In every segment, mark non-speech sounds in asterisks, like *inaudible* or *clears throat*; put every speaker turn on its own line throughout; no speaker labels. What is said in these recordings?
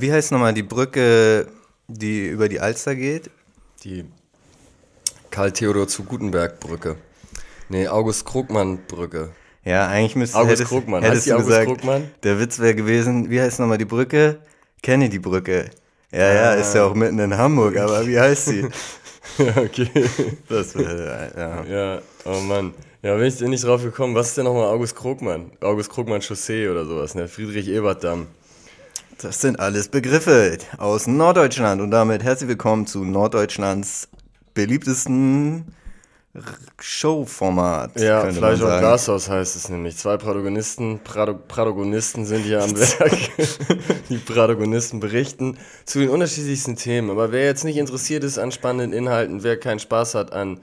Wie heißt nochmal die Brücke, die über die Alster geht?
Die Karl Theodor zu Gutenberg Brücke. Nee, August Krugmann Brücke.
Ja, eigentlich müsste
August
hättest,
Krugmann.
hättest
Heißt August
gesagt,
Krugmann?
der Witz wäre gewesen, wie heißt nochmal die Brücke? Kennedy Brücke. Ja, ja, ist ja auch mitten in Hamburg, aber wie heißt sie? *laughs*
Ja, okay.
Das wär, ja.
Ja, oh Mann. Ja, bin ich nicht drauf gekommen. Was ist denn nochmal August Krugmann? August Krugmann Chaussee oder sowas, ne? Friedrich-Ebert-Damm.
Das sind alles Begriffe aus Norddeutschland und damit herzlich willkommen zu Norddeutschlands beliebtesten Showformat.
Ja, Fleisch und. Glashaus heißt es nämlich. Zwei Protagonisten, Protagonisten sind hier am *laughs* Werk. Die Protagonisten berichten zu den unterschiedlichsten Themen. Aber wer jetzt nicht interessiert ist an spannenden Inhalten, wer keinen Spaß hat an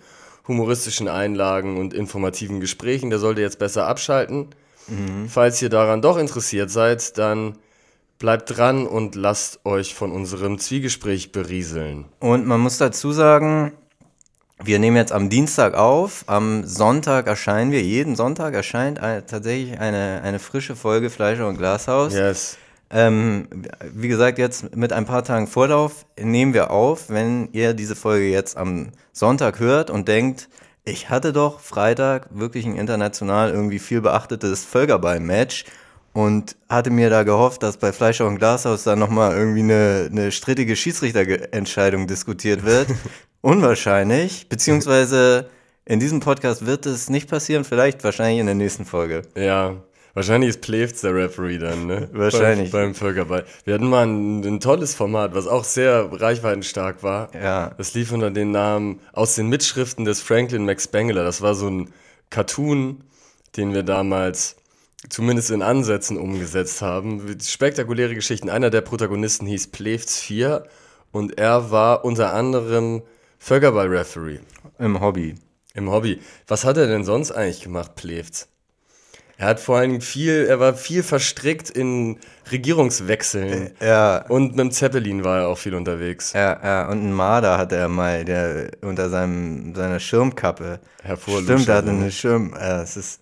humoristischen Einlagen und informativen Gesprächen, der sollte jetzt besser abschalten.
Mhm.
Falls ihr daran doch interessiert seid, dann bleibt dran und lasst euch von unserem Zwiegespräch berieseln.
Und man muss dazu sagen, wir nehmen jetzt am Dienstag auf, am Sonntag erscheinen wir, jeden Sonntag erscheint ein, tatsächlich eine, eine frische Folge Fleischer und Glashaus.
Yes.
Ähm, wie gesagt, jetzt mit ein paar Tagen Vorlauf nehmen wir auf, wenn ihr diese Folge jetzt am Sonntag hört und denkt, ich hatte doch Freitag wirklich ein international irgendwie viel beachtetes Völkerball-Match und hatte mir da gehofft, dass bei Fleischer und Glashaus dann nochmal irgendwie eine, eine strittige Schiedsrichterentscheidung diskutiert wird. *laughs* Unwahrscheinlich, beziehungsweise in diesem Podcast wird es nicht passieren, vielleicht wahrscheinlich in der nächsten Folge.
Ja, wahrscheinlich ist Plevs der Referee dann, ne? *laughs*
Wahrscheinlich.
Beim, beim Völkerball. Wir hatten mal ein, ein tolles Format, was auch sehr reichweitenstark war.
Ja.
Das lief unter dem Namen aus den Mitschriften des Franklin Max Spengler. Das war so ein Cartoon, den wir damals zumindest in Ansätzen umgesetzt haben. Spektakuläre Geschichten. Einer der Protagonisten hieß Plevs 4 und er war unter anderem Völkerball-Referee
Im Hobby.
im Hobby. Was hat er denn sonst eigentlich gemacht, Plevs? Er hat vor allen Dingen viel, er war viel verstrickt in Regierungswechseln.
Ja,
Und mit dem Zeppelin war er auch viel unterwegs.
Ja, ja, und einen Marder hatte er mal, der unter seinem, seiner Schirmkappe.
Hervorluschert,
Stimmt, er hatte
ne?
eine Schirm. Ja, es ist.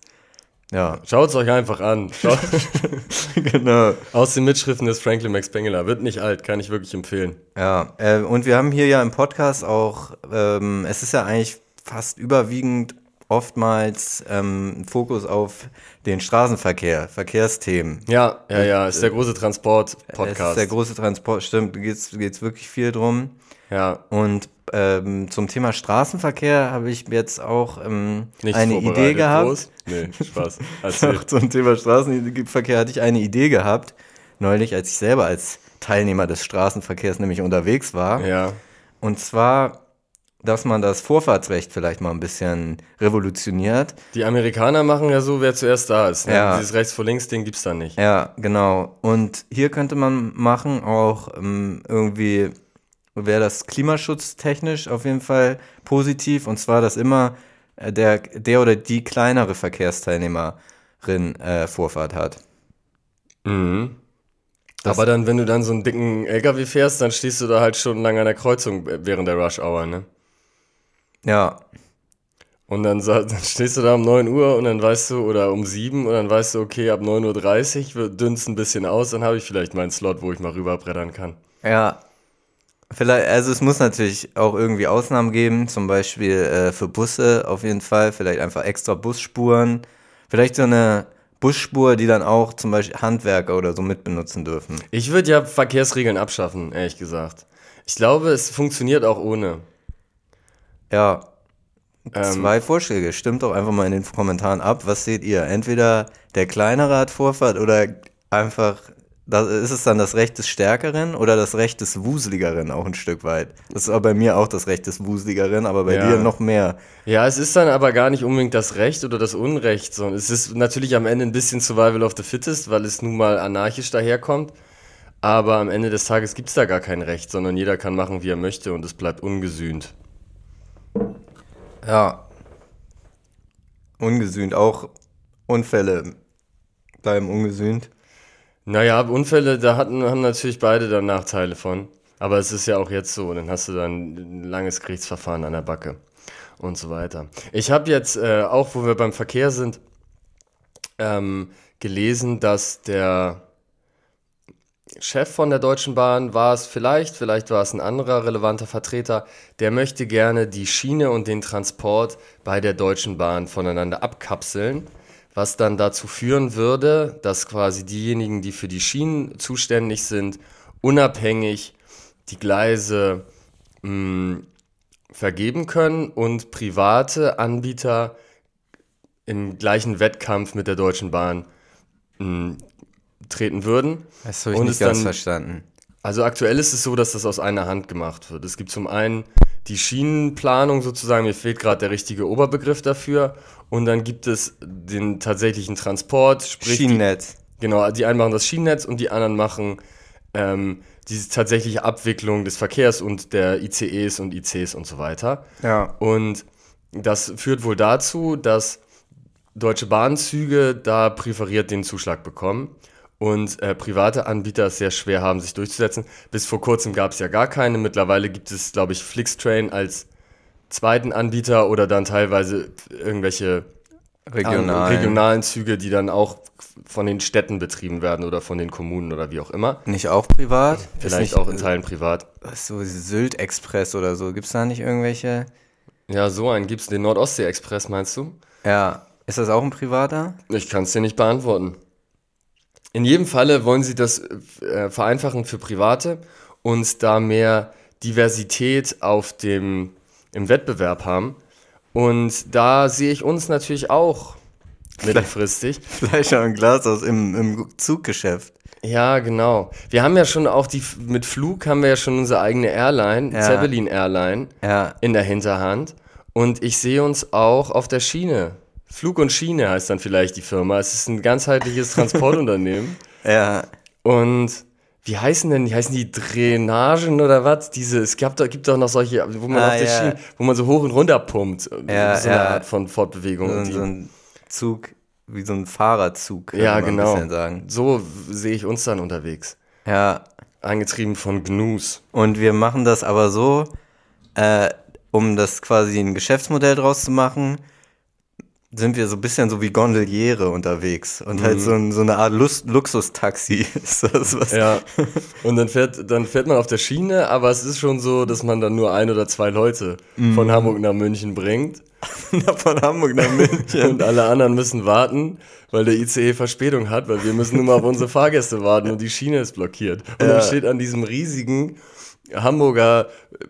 Ja,
Schaut es euch einfach an. *laughs*
Genau.
aus den Mitschriften des Franklin Max Spengler. Wird nicht alt, kann ich wirklich empfehlen.
Ja, äh, und wir haben hier ja im Podcast auch, ähm, es ist ja eigentlich fast überwiegend oftmals ähm, Fokus auf den Straßenverkehr, Verkehrsthemen.
Ja, ja, ja, ist der große
Es ist
Transport-Podcast.
der große Transport, stimmt, geht's geht's wirklich viel drum.
Ja,
Und ähm, zum Thema Straßenverkehr habe ich jetzt auch ähm,
nicht
eine. Idee gehabt.
Groß? Nee, Spaß. *laughs*
Auch zum Thema Straßenverkehr hatte ich eine Idee gehabt, neulich, als ich selber als Teilnehmer des Straßenverkehrs nämlich unterwegs war.
Ja,
Und zwar, dass man das Vorfahrtsrecht vielleicht mal ein bisschen revolutioniert.
die Amerikaner machen ja so, wer zuerst da ist. Ne?
Ja.
Dieses rechts vor links Ding gibt's da nicht.
Ja, genau. Und hier könnte man machen auch ähm, irgendwie, wäre das klimaschutztechnisch auf jeden Fall positiv. Und zwar, dass immer äh, der, der oder die kleinere Verkehrsteilnehmerin äh, Vorfahrt hat.
Mhm.
Das-
Aber dann, wenn du dann so einen dicken LKW fährst, dann stehst du da halt stundenlang an der Kreuzung während der Rush Hour, ne?
Ja,
Und dann, *laughs* dann stehst du da um 9 Uhr und dann weißt du, oder um 7 und dann weißt du, okay, ab 9.30 Uhr dünnst ein bisschen aus, dann habe ich vielleicht meinen Slot, wo ich mal rüberbrettern kann.
Ja, vielleicht, also es muss natürlich auch irgendwie Ausnahmen geben, zum Beispiel äh, für Busse auf jeden Fall, vielleicht einfach extra Busspuren, vielleicht so eine Busspur, die dann auch zum Beispiel Handwerker oder so mitbenutzen dürfen.
Ich würde ja Verkehrsregeln abschaffen, ehrlich gesagt. Ich glaube, es funktioniert auch ohne.
Ja,
Ähm,
zwei Vorschläge, stimmt doch einfach mal in den Kommentaren ab, was seht ihr? Entweder der kleinere hat Vorfahrt oder einfach, das, ist es dann das Recht des Stärkeren oder das Recht des Wuseligeren auch ein Stück weit? Das ist bei mir auch das Recht des Wuseligeren, aber bei
Ja.
dir noch mehr.
Ja, es ist dann aber gar nicht unbedingt das Recht oder das Unrecht, sondern es ist natürlich am Ende ein bisschen Survival of the Fittest, weil es nun mal anarchisch daherkommt. Aber am Ende des Tages gibt es da gar kein Recht, sondern jeder kann machen, wie er möchte und es bleibt ungesühnt.
Ja. Ungesühnt, auch Unfälle bleiben ungesühnt.
Naja, Unfälle, da hatten, haben natürlich beide dann Nachteile von. Aber es ist ja auch jetzt so, dann hast du dann ein langes Gerichtsverfahren an der Backe und so weiter. Ich habe jetzt, äh, auch wo wir beim Verkehr sind, ähm, gelesen, dass der Chef von der Deutschen Bahn war es vielleicht, vielleicht war es ein anderer relevanter Vertreter, der möchte gerne die Schiene und den Transport bei der Deutschen Bahn voneinander abkapseln, was dann dazu führen würde, dass quasi diejenigen, die für die Schienen zuständig sind, unabhängig die Gleise mh, vergeben können und private Anbieter im gleichen Wettkampf mit der Deutschen Bahn mh, treten würden.
Das habe ich
Und
nicht ganz
dann-
verstanden.
Also aktuell ist es so, dass das aus einer Hand gemacht wird. Es gibt zum einen die Schienenplanung sozusagen, mir fehlt gerade der richtige Oberbegriff dafür. Und dann gibt es den tatsächlichen Transport, sprich die,
Schienennetz.
genau, die einen machen das Schienennetz und die anderen machen ähm, diese tatsächliche Abwicklung des Verkehrs und der ICEs und ICs und so weiter.
Ja.
Und das führt wohl dazu, dass Deutsche Bahnzüge da präferiert den Zuschlag bekommen und äh, private Anbieter es sehr schwer haben, sich durchzusetzen. Bis vor kurzem gab es ja gar keine. Mittlerweile gibt es, glaube ich, Flixtrain als zweiten Anbieter oder dann teilweise irgendwelche
Regional.
ähm, regionalen Züge, die dann auch von den Städten betrieben werden oder von den Kommunen oder wie auch immer.
Nicht auch privat?
Vielleicht
nicht,
auch in Teilen privat.
was, so Sylt Express oder so. Gibt es da nicht irgendwelche?
Ja, so einen gibt's, den Nordostsee-Express, meinst du?
Ja. Ist das auch ein privater?
Ich kann es dir nicht beantworten. In jedem Falle wollen sie das äh, vereinfachen für Private und da mehr Diversität auf dem, im Wettbewerb haben. Und da sehe ich uns natürlich auch mittelfristig.
Fleisch und Glas aus im, im Zuggeschäft.
Ja, genau. Wir haben ja schon auch die, mit Flug haben wir ja schon unsere eigene Airline,
Ja.
Zeppelin Airline,
Ja.
in der Hinterhand. Und ich sehe uns auch auf der Schiene. Flug und Schiene heißt dann vielleicht die Firma. Es ist ein ganzheitliches *laughs* Transportunternehmen.
Ja.
Und wie heißen denn, die heißen die Drainagen oder was? Diese, es gab doch, gibt doch noch solche, wo man
Ah,
auf der
ja.
Schiene, wo man so hoch und runter pumpt.
Ja,
so eine
ja.
Art von Fortbewegung.
So,
Und die,
so ein Zug, wie so ein Fahrerzug,
ja, genau. So sehe ich uns dann unterwegs.
Ja.
Angetrieben von Gnus.
Und wir machen das aber so, äh, um das quasi ein Geschäftsmodell draus zu machen, sind wir so ein bisschen so wie Gondoliere unterwegs und halt so, ein, so eine Art Lust Luxustaxi *laughs* ist das was.
Ja. Und dann fährt, dann fährt man auf der Schiene, aber es ist schon so, dass man dann nur ein oder zwei Leute von Hamburg nach München bringt. *laughs*
Von Hamburg nach München.
Und alle anderen müssen warten, weil der ICE Verspätung hat, weil wir müssen nur mal auf unsere Fahrgäste warten und die Schiene ist blockiert. Und
Ja.
dann steht an diesem riesigen Hamburger äh,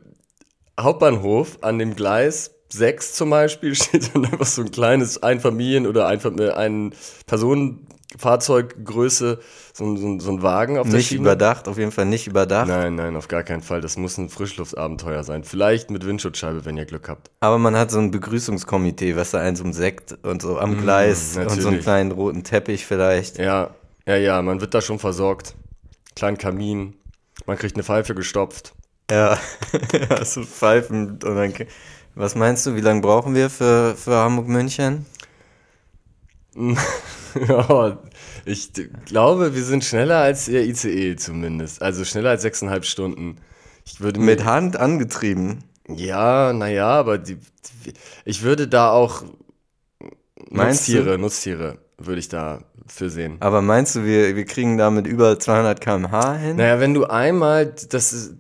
Hauptbahnhof, an dem Gleis 6 zum Beispiel, *laughs* steht dann einfach so ein kleines Einfamilien- oder Einfam ein Personenfahrzeuggröße, so, ein- so, so ein Wagen auf der
Nicht
Schiene.
überdacht, auf jeden Fall nicht überdacht.
Nein, nein, auf gar keinen Fall. Das muss ein Frischluftabenteuer sein. Vielleicht mit Windschutzscheibe, wenn ihr Glück habt.
Aber man hat so ein Begrüßungskomitee, was da eins um Sekt und so am Gleis und so einen kleinen roten Teppich vielleicht.
Ja, ja, ja, man wird da schon versorgt. Kleinen Kamin, man kriegt eine Pfeife gestopft.
Ja, *laughs* ja so Pfeifen und dann. Was meinst du, wie lange brauchen wir für, für Hamburg-München? *laughs*
ja, ich glaube, wir sind schneller als der ICE zumindest. Also schneller als sechseinhalb Stunden. Ich würde
Mit Hand angetrieben.
ja, naja, aber die, die, ich würde da auch
Meinst du?
Nutztiere, Nutztiere würde ich da für sehen.
Aber meinst du, wir, wir kriegen damit über 200 km/h hin?
Naja, wenn du einmal, das, ist-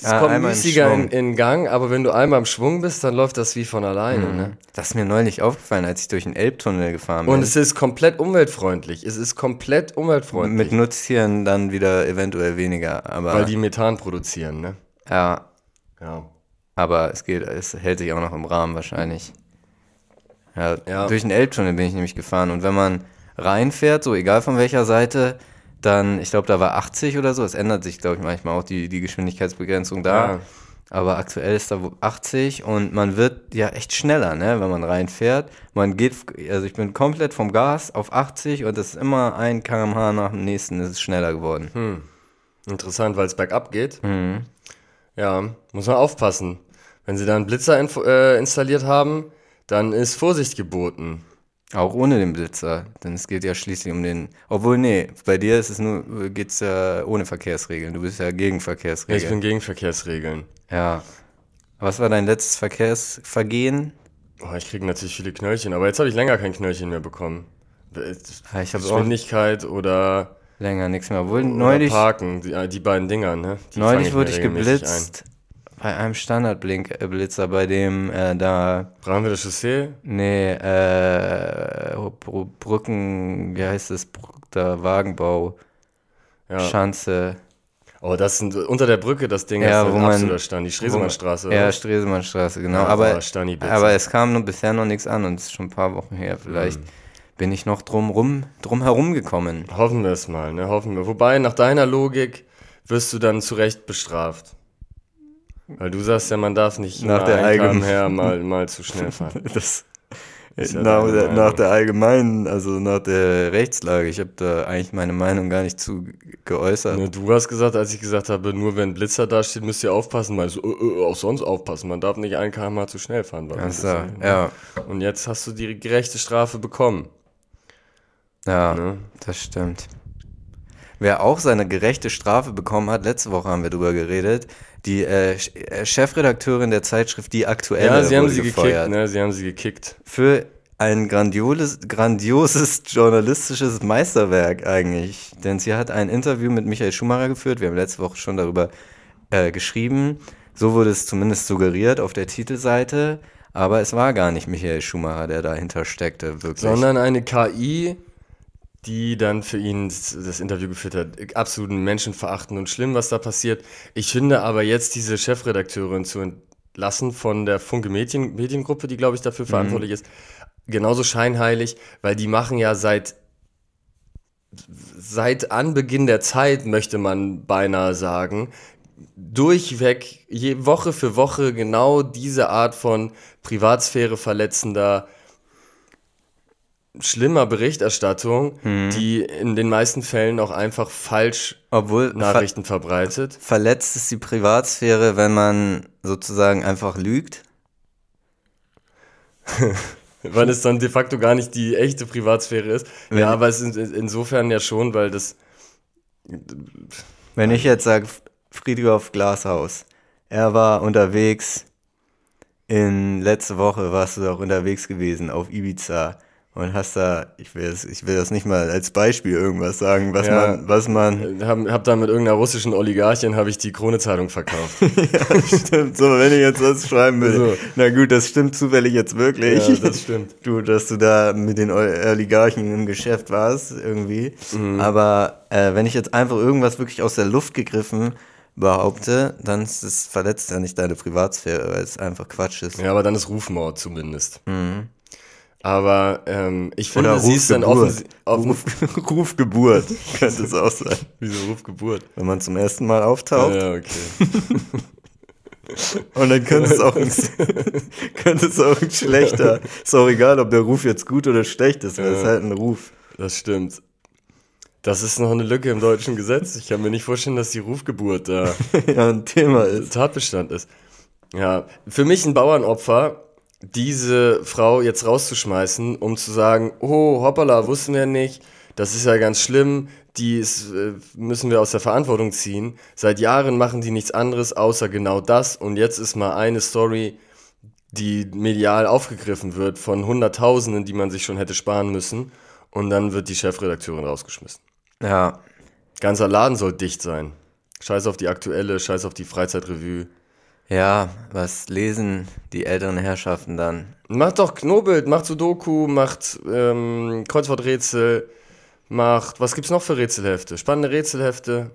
das
Ja,
kommt müßiger in, in Gang, aber wenn du einmal im Schwung bist, dann läuft das wie von alleine. Ne?
Das ist mir neulich aufgefallen, als ich durch den Elbtunnel gefahren bin.
Und es ist komplett umweltfreundlich. Es ist komplett umweltfreundlich.
mit Nutztieren dann wieder eventuell weniger. Aber
weil die Methan produzieren, ne?
ja,
Ja.
aber es geht, es hält sich auch noch im Rahmen wahrscheinlich. Ja,
Ja.
durch den Elbtunnel bin ich nämlich gefahren und wenn man reinfährt, so egal von welcher Seite, dann, ich glaube, da war 80 oder so. Es ändert sich, glaube ich, manchmal auch die, die Geschwindigkeitsbegrenzung da.
Ja.
Aber aktuell ist da wo 80 und man wird ja echt schneller, ne, wenn man reinfährt. Man geht, also ich bin komplett vom Gas auf 80 und das ist immer ein kmh nach dem nächsten ist es schneller geworden.
Hm. Interessant, weil es bergab geht.
Mhm.
Ja, muss man aufpassen. Wenn sie da einen Blitzer info- äh, installiert haben, dann ist Vorsicht geboten.
Auch ohne den Blitzer, denn es geht ja schließlich um den, obwohl, nee, bei dir ist es nur, geht's ja ohne Verkehrsregeln. Du bist ja gegen
Ich
Verkehrsregeln.
bin gegen Verkehrsregeln.
Ja. Was war dein letztes Verkehrsvergehen?
Oh, ich kriege natürlich viele Knöllchen, aber jetzt habe ich länger kein Knöllchen mehr bekommen.
Ja, ich
Geschwindigkeit oder
länger nichts mehr. Obwohl neulich,
Parken, die, die beiden Dinger, ne? Die
neulich wurde ich geblitzt bei einem Standardblitzer, bei dem äh, da,
Ein. Bramwiller Chaussee?
nee, äh, Br- Brücken, wie heißt es, Br- da Wagenbau,
Ja.
Schanze.
Oh, das sind unter der Brücke das Ding,
Ja,
ist
wo man-
absoluter Stand, die Stresemannstraße.
Ja? Stresemannstraße, genau.
Ja,
aber,
aber
es kam nur bisher noch nichts an und es ist schon ein paar Wochen her. Vielleicht
Mhm.
bin ich noch drum, rum, drum herum gekommen.
Hoffen wir es mal, ne? Hoffen wir. Wobei, nach deiner Logik wirst du dann zu Recht bestraft. Weil du sagst ja, man darf nicht
Nach der allgemeinen-
her mal, mal zu schnell fahren. *laughs*
Das,
ja
nach, der, nach der allgemeinen, also nach der Rechtslage, ich habe da eigentlich meine Meinung gar nicht zu geäußert.
Ne, du hast gesagt, als ich gesagt habe, nur wenn Blitzer da steht, müsst ihr aufpassen. Meinst du, äh, äh, auch sonst aufpassen. Man darf nicht ein km zu schnell fahren. das so.
ja,
Und jetzt hast du die gerechte Strafe bekommen.
ja,
Ne?
das stimmt. Wer auch seine gerechte Strafe bekommen hat, letzte Woche haben wir drüber geredet, die äh, äh, Chefredakteurin der Zeitschrift Die Aktuelle
Ja, sie haben sie
gefeuert.
gekickt, ne? Sie haben sie gekickt.
für ein grandioses, grandioses journalistisches Meisterwerk eigentlich. Denn sie hat ein Interview mit Michael Schumacher geführt. Wir haben letzte Woche schon darüber äh, geschrieben. So wurde es zumindest suggeriert auf der Titelseite. Aber es war gar nicht Michael Schumacher, der dahinter steckte, wirklich.
Sondern eine KI, die dann für ihn das Interview geführt hat. Absolut menschenverachtend und schlimm, was da passiert. Ich finde aber jetzt diese Chefredakteurin zu entlassen von der Funke Medien, Mediengruppe, die glaube ich dafür verantwortlich ist, genauso scheinheilig, weil die machen ja seit seit Anbeginn der Zeit, möchte man beinahe sagen, durchweg, je Woche für Woche genau diese Art von Privatsphäre verletzender, schlimmer Berichterstattung, die in den meisten Fällen auch einfach falsch
Obwohl ver
Nachrichten verbreitet.
verletzt ist die Privatsphäre, wenn man sozusagen einfach lügt. *laughs*
Weil es dann de facto gar nicht die echte Privatsphäre ist.
Wenn-
ja, aber es ist in- insofern ja schon, weil das.
Wenn ich jetzt sage, Friedhof Glashaus, er war unterwegs in letzte Woche warst du auch unterwegs gewesen auf Ibiza und hast da, ich will das, ich will das nicht mal als Beispiel irgendwas sagen, was
Ja.
man, was man,
Hab, hab da mit irgendeiner russischen Oligarchin habe ich die Krone-Zeitung verkauft. *laughs*
ja, stimmt, so, wenn ich jetzt das schreiben würde,
So.
na gut, das stimmt zufällig jetzt wirklich.
Ja, das stimmt.
Du, dass du da mit den Ol- Oligarchen im Geschäft warst, irgendwie.
Mhm.
Aber äh, wenn ich jetzt einfach irgendwas wirklich aus der Luft gegriffen behaupte, dann ist es verletzt ja nicht deine Privatsphäre, weil es einfach Quatsch ist.
Ja, aber dann ist Rufmord zumindest. Aber ähm, ich finde,
Oder
sie ist dann
Rufgeburt.
offen.
Ruf, *laughs* Rufgeburt könnte es auch sein.
Wieso Rufgeburt?
Wenn man zum ersten Mal auftaucht.
Ja, okay. *laughs*
Und dann könnte es auch ein, *laughs* könnte es auch ein schlechter. Ist auch egal, ob der Ruf jetzt gut oder schlecht ist, weil es ist
Ja.
halt ein Ruf.
Das stimmt. Das ist noch eine Lücke im deutschen Gesetz. Ich kann mir nicht vorstellen, dass die Rufgeburt da
ja, ein Thema ist.
Tatbestand ist. Ja, für mich ein Bauernopfer, diese Frau jetzt rauszuschmeißen, um zu sagen, oh, hoppala, wussten wir nicht, das ist ja ganz schlimm, die ist, äh, müssen wir aus der Verantwortung ziehen. Seit Jahren machen die nichts anderes, außer genau das. Und jetzt ist mal eine Story, die medial aufgegriffen wird von Hunderttausenden, die man sich schon hätte sparen müssen. Und dann wird die Chefredakteurin rausgeschmissen.
Ja,
Ganzer Laden soll dicht sein. Scheiß auf die aktuelle, scheiß auf die Freizeitrevue.
Ja, was lesen die älteren Herrschaften dann?
Macht doch Knobelt, macht Sudoku, macht ähm, Kreuzworträtsel, macht, was gibt's noch für Rätselhefte? Spannende Rätselhefte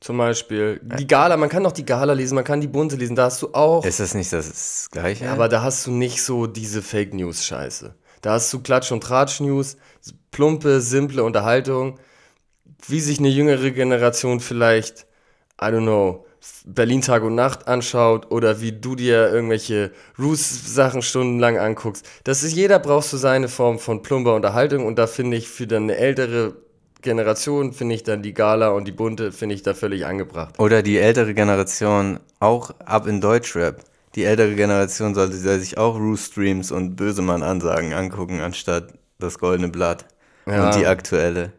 zum Beispiel. Die Gala, man kann doch die Gala lesen, man kann die Bunte lesen, da hast du auch.
Ist das nicht das Gleiche?
Ja, aber da hast du nicht so diese Fake News Scheiße. Da hast du Klatsch und Tratsch News, plumpe, simple Unterhaltung, wie sich eine jüngere Generation vielleicht, I don't know, Berlin Tag und Nacht anschaut oder wie du dir irgendwelche Roos-Sachen stundenlang anguckst. Das ist, jeder braucht so seine Form von plumper Unterhaltung und da finde ich für dann eine ältere Generation, finde ich dann die Gala und die Bunte, finde ich da völlig angebracht.
Oder die ältere Generation auch ab in Deutschrap. Die ältere Generation sollte sich auch Roo-Streams und Bösemann-Ansagen angucken, anstatt das Goldene Blatt.
Ja.
Und die aktuelle.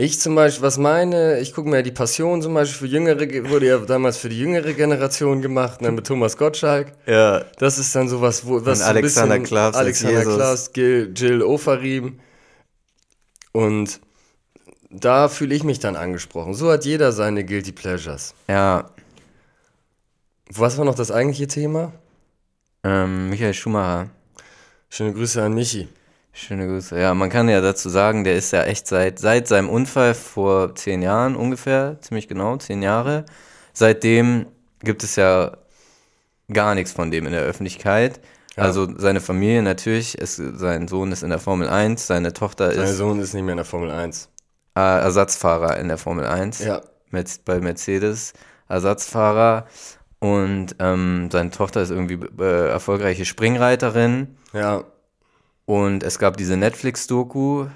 Ich zum Beispiel, was meine, ich gucke mir ja die Passion zum Beispiel für Jüngere, ge- wurde ja damals für die jüngere Generation gemacht, ne, mit Thomas Gottschalk.
Ja,
Das ist dann sowas, wo was so ein
Alexander
bisschen-
Klaas
Alexander
Jesus.
Klaas, Gil, Jill Ofarim und da fühle ich mich dann angesprochen. So hat jeder seine Guilty Pleasures.
Ja,
Was war noch das eigentliche Thema?
ähm, Michael Schumacher.
Schöne Grüße an Michi.
Schöne Grüße. Ja, man kann ja dazu sagen, der ist ja echt seit, seit seinem Unfall vor zehn Jahren ungefähr, ziemlich genau, zehn Jahre. Seitdem gibt es ja gar nichts von dem in der Öffentlichkeit.
Ja.
Also seine Familie natürlich, ist, sein Sohn ist in der Formel 1, seine Tochter
Sein
ist
Sohn ist nicht mehr in der Formel 1.
äh, Ersatzfahrer in der Formel 1
Ja.
mit, bei Mercedes, Ersatzfahrer. Und ähm, seine Tochter ist irgendwie äh, erfolgreiche Springreiterin.
Ja.
Und es gab diese Netflix-Doku,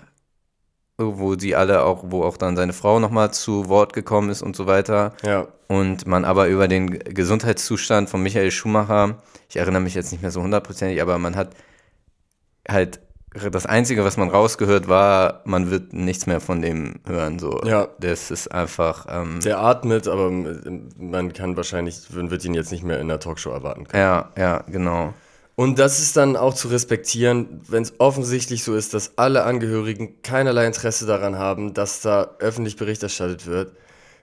wo sie alle auch, wo auch dann seine Frau nochmal zu Wort gekommen ist und so weiter.
Ja.
Und man aber über den Gesundheitszustand von Michael Schumacher, ich erinnere mich jetzt nicht mehr so hundertprozentig, aber man hat halt das Einzige, was man rausgehört, war, man wird nichts mehr von dem hören. So.
Ja.
Das ist einfach. Ähm,
Der atmet, aber man kann wahrscheinlich, man wird ihn jetzt nicht mehr in der Talkshow erwarten können.
ja, ja, genau.
Und das ist dann auch zu respektieren, wenn es offensichtlich so ist, dass alle Angehörigen keinerlei Interesse daran haben, dass da öffentlich Bericht erstattet wird.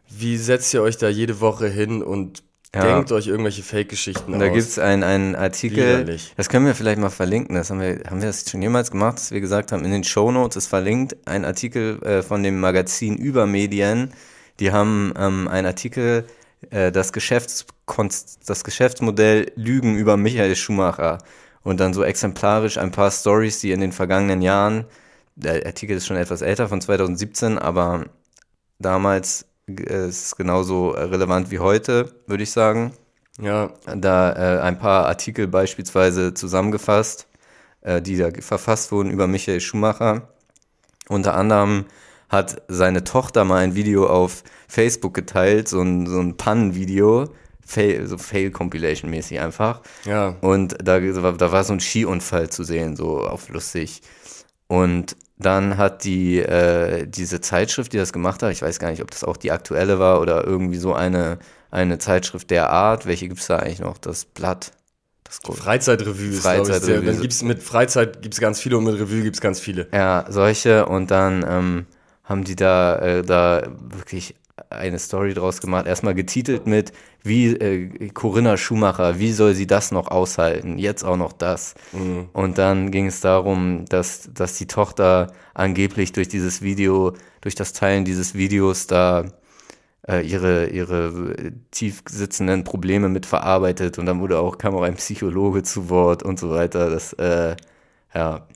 Wie setzt ihr euch da jede Woche hin und
Ja.
denkt euch irgendwelche Fake-Geschichten
Und da
aus?
gibt es einen, Artikel,
Widerlich.
das können wir vielleicht mal verlinken, das haben wir, haben wir das schon jemals gemacht, dass wir gesagt haben, in den Shownotes ist verlinkt ein Artikel äh, von dem Magazin Übermedien, die haben ähm, einen Artikel, äh, das, Geschäftskonst das Geschäftsmodell Lügen über Michael Schumacher. Und dann so exemplarisch ein paar Stories, die in den vergangenen Jahren, der Artikel ist schon etwas älter, von 2017, aber damals äh, ist es genauso relevant wie heute, würde ich sagen.
Ja,
da äh, ein paar Artikel beispielsweise zusammengefasst, äh, die da verfasst wurden über Michael Schumacher. Unter anderem hat seine Tochter mal ein Video auf Facebook geteilt, so ein, so ein Pannenvideo, Fail, so Fail-Compilation-mäßig einfach.
ja.
Und da, da war so ein Skiunfall zu sehen, so auf lustig. Und dann hat die, äh, diese Zeitschrift, die das gemacht hat, ich weiß gar nicht, ob das auch die aktuelle war oder irgendwie so eine, eine Zeitschrift der Art. Welche gibt es da eigentlich noch? Das Blatt. Das Gro-
Freizeitrevue ist, glaube ich, dann gibt's mit Freizeit gibt's ganz viele und mit Revue gibt's ganz viele.
Ja, solche. Und dann ähm, haben die da, äh, da wirklich eine Story draus gemacht. Erstmal getitelt mit, wie äh, Corinna Schumacher, wie soll sie das noch aushalten? Jetzt auch noch das. Und dann ging es darum, dass, dass die Tochter angeblich durch dieses Video, durch das Teilen dieses Videos da äh, ihre, ihre äh, tief sitzenden Probleme mit verarbeitet. Und dann wurde auch, kam auch ein Psychologe zu Wort und so weiter. Das, äh, ja,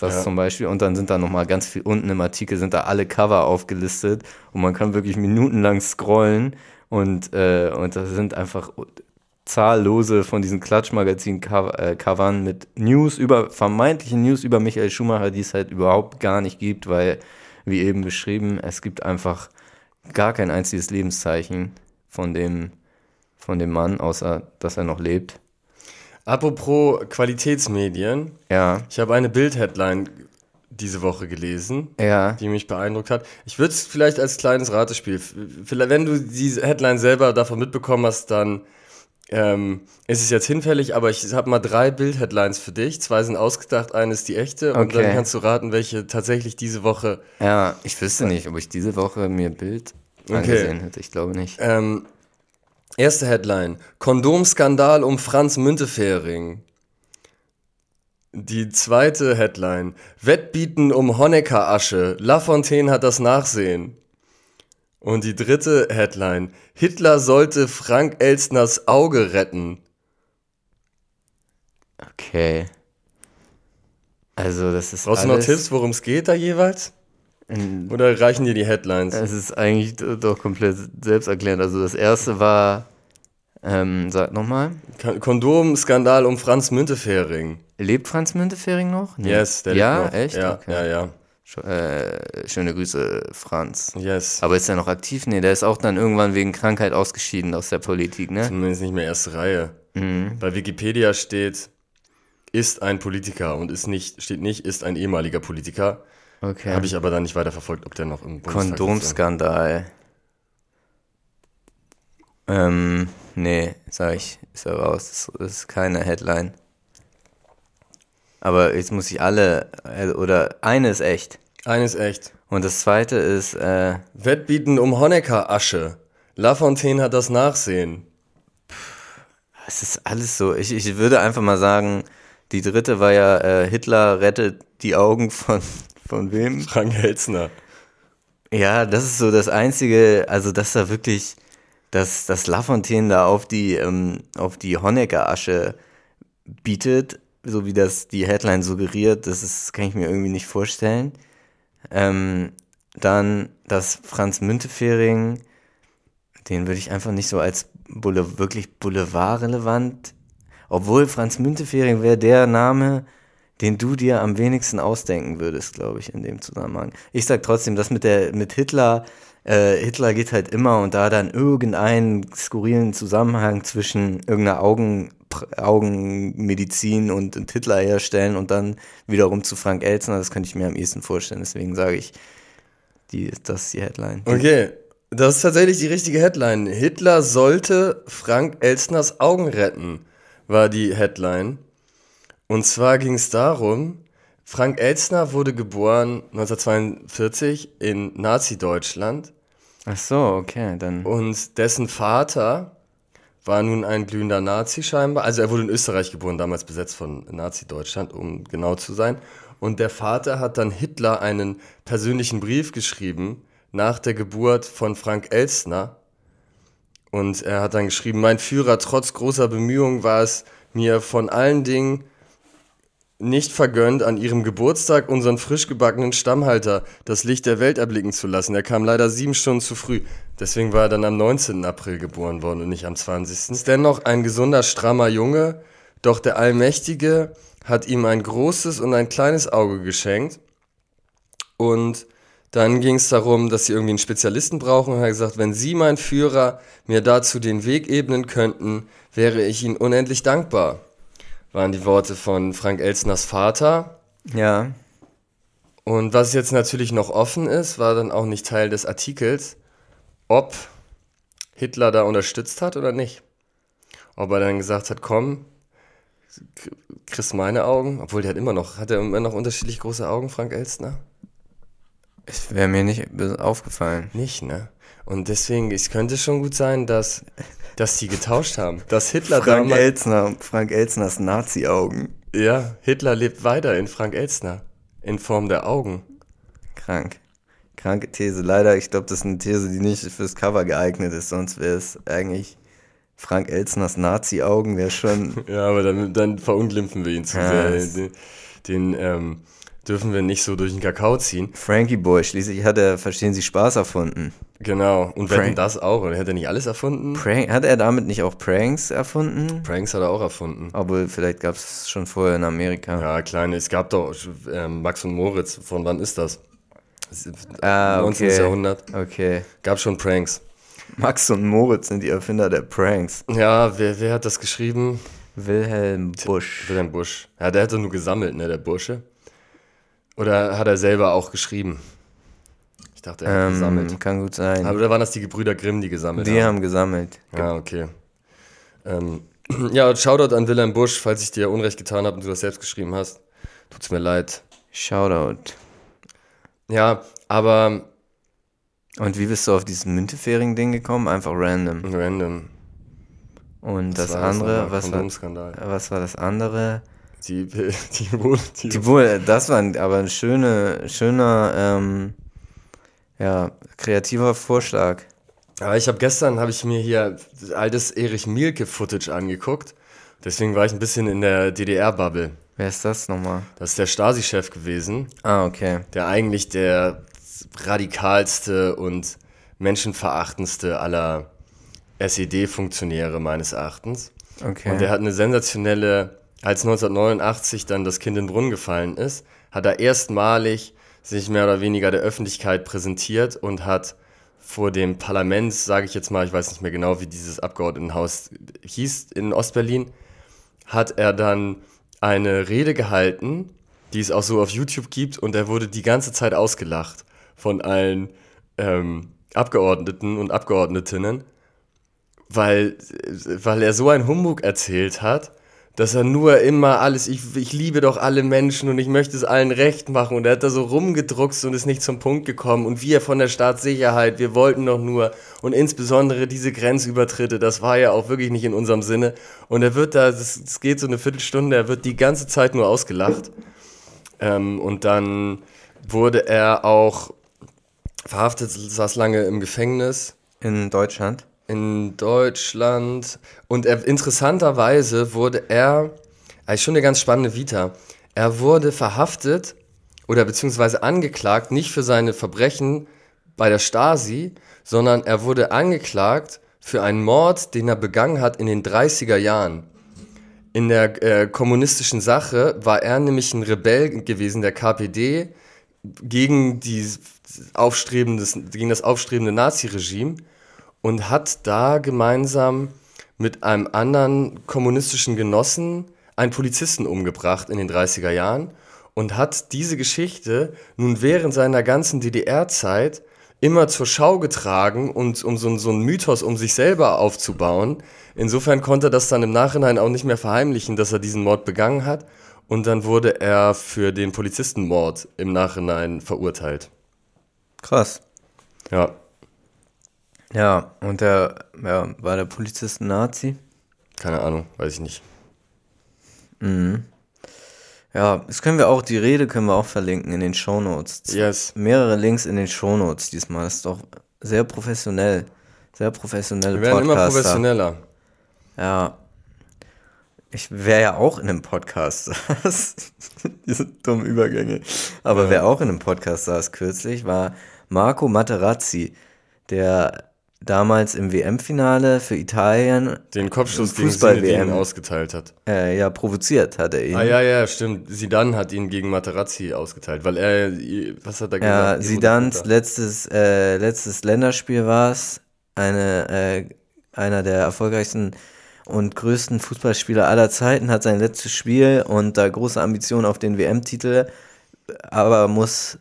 das
Ja.
zum Beispiel. Und dann sind da nochmal ganz viel, unten im Artikel sind da alle Cover aufgelistet und man kann wirklich minutenlang scrollen und, äh, und da sind einfach zahllose von diesen Klatschmagazin-Covern mit News über, vermeintlichen News über Michael Schumacher, die es halt überhaupt gar nicht gibt, weil, wie eben beschrieben, es gibt einfach gar kein einziges Lebenszeichen von dem, von dem Mann, außer dass er noch lebt.
Apropos Qualitätsmedien,
Ja,
ich habe eine Bild-Headline diese Woche gelesen.
ja,
die mich beeindruckt hat. Ich würde es vielleicht als kleines Ratespiel, vielleicht, wenn du diese Headline selber davon mitbekommen hast, dann ähm, ist es jetzt hinfällig, aber ich habe mal drei Bild-Headlines für dich. Zwei sind ausgedacht, eine ist die echte und
Okay.
dann kannst du raten, welche tatsächlich diese Woche.
ja. Ich wüsste nicht, ob ich diese Woche mir Bild angesehen hätte. Ich glaube nicht.
Ähm, erste Headline: Kondomskandal um Franz Müntefering. Die zweite Headline: Wettbieten um Honecker-Asche. Lafontaine hat das Nachsehen. Und die dritte Headline: Hitler sollte Frank Elstners Auge retten.
Okay. Also, das ist.
Brauchst du noch Tipps, worum es geht da jeweils? Oder reichen dir die Headlines?
Es ist eigentlich doch komplett selbsterklärend. Also, das erste war. Ähm, sag nochmal.
Ka- Kondomskandal um Franz Müntefering.
Lebt Franz Müntefering noch? Nee.
Yes, der
Ja,
lebt noch.
echt?
Ja,
okay.
ja, ja.
Sch- Äh, schöne Grüße, Franz.
Yes.
Aber ist er noch aktiv? Nee, der ist auch dann irgendwann wegen Krankheit ausgeschieden aus der Politik, ne?
Zumindest nicht mehr erste Reihe.
Mhm.
Bei Wikipedia steht, ist ein Politiker und ist nicht, steht nicht, ist ein ehemaliger Politiker.
Okay.
Habe ich aber dann nicht weiter verfolgt, ob der noch im Bundestag sitzt.
Kondomskandal. Ähm, nee, sag ich, ist er raus. Das, ist keine Headline. Aber jetzt muss ich alle, oder eine ist echt.
Eines echt.
Und das zweite ist, äh,
Wettbieten um Honecker-Asche. Lafontaine hat das Nachsehen.
es ist alles so. Ich, ich würde einfach mal sagen, die dritte war ja, äh, Hitler rettet die Augen von, von wem?
Frank Helzner.
Ja, das ist so das Einzige, also dass da wirklich, dass, dass Lafontaine da auf die, ähm, auf die Honecker-Asche bietet, so wie das die Headline suggeriert, das ist, kann ich mir irgendwie nicht vorstellen. Ähm, dann, dass Franz Müntefering, den würde ich einfach nicht so als Boule wirklich boulevardrelevant, obwohl Franz Müntefering wäre der Name, den du dir am wenigsten ausdenken würdest, glaube ich, in dem Zusammenhang. Ich sag trotzdem, das mit der mit Hitler, äh, Hitler geht halt immer und da dann irgendeinen skurrilen Zusammenhang zwischen irgendeiner Augen, Augenmedizin und, und Hitler herstellen und dann wiederum zu Frank Elzner, das könnte ich mir am ehesten vorstellen. Deswegen sage ich, die, das ist die Headline.
Okay, das ist tatsächlich die richtige Headline. Hitler sollte Frank Elstners Augen retten, war die Headline. Und zwar ging es darum, Frank Elstner wurde geboren 1942 in Nazi-Deutschland
Ach so, okay, dann.
und dessen Vater war nun ein glühender Nazi scheinbar. Also er wurde in Österreich geboren, damals besetzt von Nazi-Deutschland, um genau zu sein. Und der Vater hat dann Hitler einen persönlichen Brief geschrieben nach der Geburt von Frank Elstner. Und er hat dann geschrieben, mein Führer, trotz großer Bemühungen war es mir von allen Dingen nicht vergönnt, an ihrem Geburtstag unseren frisch gebackenen Stammhalter das Licht der Welt erblicken zu lassen. Er kam leider sieben Stunden zu früh. Deswegen war er dann am 19. April geboren worden und nicht am 20. Ist dennoch ein gesunder, strammer Junge, doch der Allmächtige hat ihm ein großes und ein kleines Auge geschenkt. Und dann ging es darum, dass sie irgendwie einen Spezialisten brauchen. Und er hat gesagt, wenn Sie, mein Führer, mir dazu den Weg ebnen könnten, wäre ich Ihnen unendlich dankbar. Waren die Worte von Frank Elstners Vater.
Ja,
Und was jetzt natürlich noch offen ist, war dann auch nicht Teil des Artikels, ob Hitler da unterstützt hat oder nicht. Ob er dann gesagt hat, komm, kriegst meine Augen, obwohl der hat immer noch, hat er immer noch unterschiedlich große Augen, Frank Elstner?
es wäre mir nicht aufgefallen.
Nicht, ne? Und deswegen, es könnte schon gut sein, dass, dass die getauscht haben. Dass Hitler
Frank
damals,
Elzner, Frank Elzners Nazi-Augen.
ja, Hitler lebt weiter in Frank Elstner. In Form der Augen.
Krank. Kranke These. Leider, ich glaube, das ist eine These, die nicht fürs Cover geeignet ist. Sonst wäre es eigentlich Frank Elzners Nazi-Augen, wäre schon. *laughs*
Ja, aber dann, dann verunglimpfen wir ihn zu
Ja,
sehr. Den, den ähm, dürfen wir nicht so durch den Kakao ziehen.
Frankie Boy, schließlich hat er, verstehen Sie, Spaß erfunden.
Genau. Und wetten
Prank.
das auch. Oder hat er nicht alles erfunden?
Prank, hat er damit nicht auch Pranks erfunden?
Pranks hat er auch erfunden.
Aber vielleicht gab es schon vorher in Amerika.
Ja, kleine. Es gab doch ähm, Max und Moritz. Von wann ist das?
Ah,
19.
okay.
Jahrhundert.
Okay.
Gab schon Pranks.
Max und Moritz sind die Erfinder der Pranks.
Ja, wer, wer hat das geschrieben?
Wilhelm Busch.
Wilhelm Busch. Ja, der hat doch nur gesammelt, ne, der Bursche. Oder hat er selber auch geschrieben? Ich dachte, er hat gesammelt.
Ähm, kann gut sein.
Aber oder waren das die Gebrüder Grimm, die gesammelt
die
haben?
haben gesammelt.
Ja, okay. Ähm, *clears throat* ja, Shoutout an Wilhelm Busch, falls ich dir Unrecht getan habe und du das selbst geschrieben hast. Tut's mir leid.
Shoutout.
Ja, aber
Und wie bist du auf dieses Müntefering-Ding gekommen? Einfach random.
random.
Und das,
war
andere, was war, was war das andere?
Die, *laughs* die, wohl, die,
Die wohl, das war aber ein schöne, schöner, ähm, ja, kreativer Vorschlag.
Aber ich habe gestern, habe ich mir hier altes Erich Mielke-Footage angeguckt. Deswegen war ich ein bisschen in der DDR-Bubble.
Wer ist das nochmal?
Das ist der Stasi-Chef gewesen,
Ah, okay.
der eigentlich der radikalste und menschenverachtendste aller SED-Funktionäre meines Erachtens.
Okay.
Und der hat eine sensationelle, als 1989 dann das Kind in den Brunnen gefallen ist, hat er erstmalig sich mehr oder weniger der Öffentlichkeit präsentiert und hat vor dem Parlament, sage ich jetzt mal, ich weiß nicht mehr genau, wie dieses Abgeordnetenhaus hieß in Ostberlin, hat er dann eine Rede gehalten, die es auch so auf YouTube gibt und er wurde die ganze Zeit ausgelacht von allen ähm, Abgeordneten und Abgeordnetinnen weil, weil er so einen Humbug erzählt hat, dass er nur immer alles, ich, ich liebe doch alle Menschen und ich möchte es allen recht machen. Und er hat da so rumgedruckst und ist nicht zum Punkt gekommen. Und wir von der Staatssicherheit, wir wollten doch nur. Und insbesondere diese Grenzübertritte, das war ja auch wirklich nicht in unserem Sinne. Und er wird da, es geht so eine Viertelstunde, er wird die ganze Zeit nur ausgelacht. Ähm, und dann wurde er auch verhaftet, saß lange im Gefängnis.
In Deutschland?
In Deutschland. Und er, interessanterweise wurde er, eigentlich schon eine ganz spannende Vita, er wurde verhaftet oder beziehungsweise angeklagt, nicht für seine Verbrechen bei der Stasi, sondern er wurde angeklagt für einen Mord, den er begangen hat in den 30er Jahren. In der äh, kommunistischen Sache war er nämlich ein Rebell gewesen, der KPD, gegen, die aufstrebendes, gegen das aufstrebende Naziregime und hat da gemeinsam mit einem anderen kommunistischen Genossen einen Polizisten umgebracht in den 30er Jahren und hat diese Geschichte nun während seiner ganzen DDR-Zeit immer zur Schau getragen und um so, so einen Mythos um sich selber aufzubauen. Insofern konnte er das dann im Nachhinein auch nicht mehr verheimlichen, dass er diesen Mord begangen hat. Und dann wurde er für den Polizistenmord im Nachhinein verurteilt.
Krass.
Ja.
Ja, und der, ja, war der Polizist ein Nazi?
Keine Ahnung, weiß ich nicht.
Mhm. Ja, das können wir auch, die Rede können wir auch verlinken in den Shownotes.
Yes.
Mehrere Links in den Shownotes diesmal. Das ist doch sehr professionell. Sehr professionelle
Wir werden immer professioneller.
Ja. Ich wäre ja auch in einem Podcast saß. *laughs* Diese dummen Übergänge. Aber
Ja.
wer auch in einem Podcast saß kürzlich, war Marco Materazzi, der damals im WM-Finale für Italien
Den Kopfschuss gegen. Zinedine ausgeteilt hat.
äh, ja provoziert hat er ihn.
Ah ja, ja, stimmt. Sidan hat ihn gegen Materazzi ausgeteilt, weil er, was hat er
Ja,
gesagt?
Zidans letztes, äh, letztes Länderspiel war es. Eine, äh, einer der erfolgreichsten und größten Fußballspieler aller Zeiten hat sein letztes Spiel und da große Ambitionen auf den WM-Titel, aber muss,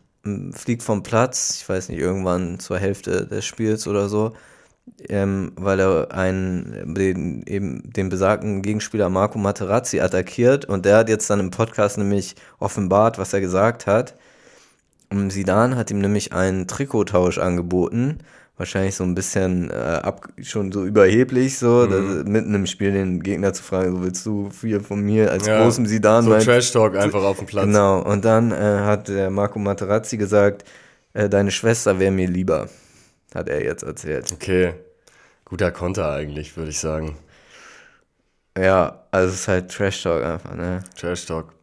fliegt vom Platz, ich weiß nicht, irgendwann zur Hälfte des Spiels oder so, ähm, weil er einen, den, eben den besagten Gegenspieler Marco Materazzi attackiert und der hat jetzt dann im Podcast nämlich offenbart, was er gesagt hat. Und Sidan hat ihm nämlich einen Trikottausch angeboten. Wahrscheinlich so ein bisschen äh, ab, schon so überheblich, so, dass, mitten im Spiel den Gegner zu fragen, so willst du viel von mir als
Ja,
großem Sidan
So
mein-
Trash Talk einfach auf dem Platz.
Genau, und dann äh, hat der Marco Materazzi gesagt, äh, deine Schwester wäre mir lieber, hat er jetzt erzählt.
Okay. Guter Konter eigentlich, würde ich sagen.
Ja, also es ist halt Trash Talk einfach, ne?
Trash Talk.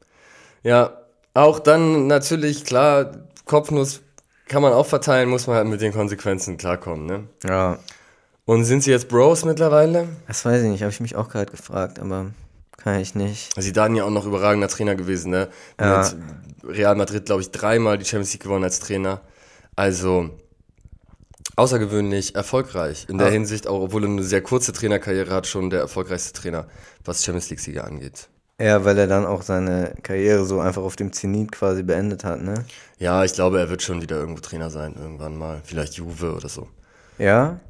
Ja, auch dann natürlich, klar, Kopfnuss kann man auch verteilen, muss man halt mit den Konsequenzen klarkommen, ne?
Ja,
Und sind sie jetzt Bros mittlerweile?
das weiß ich nicht, habe ich mich auch gerade gefragt, aber kann ich nicht.
Sidan ja auch noch überragender Trainer gewesen, ne?
Ja.
Mit Real Madrid, glaube ich, dreimal die Champions League gewonnen als Trainer. Also außergewöhnlich erfolgreich. In der
Ja.
Hinsicht auch, obwohl er eine sehr kurze Trainerkarriere hat, schon der erfolgreichste Trainer, was Champions League-Sieger angeht.
Ja, weil er dann auch seine Karriere so einfach auf dem Zenit quasi beendet hat, ne?
Ja, ich glaube, er wird schon wieder irgendwo Trainer sein, irgendwann mal. Vielleicht Juve oder so.
Ja?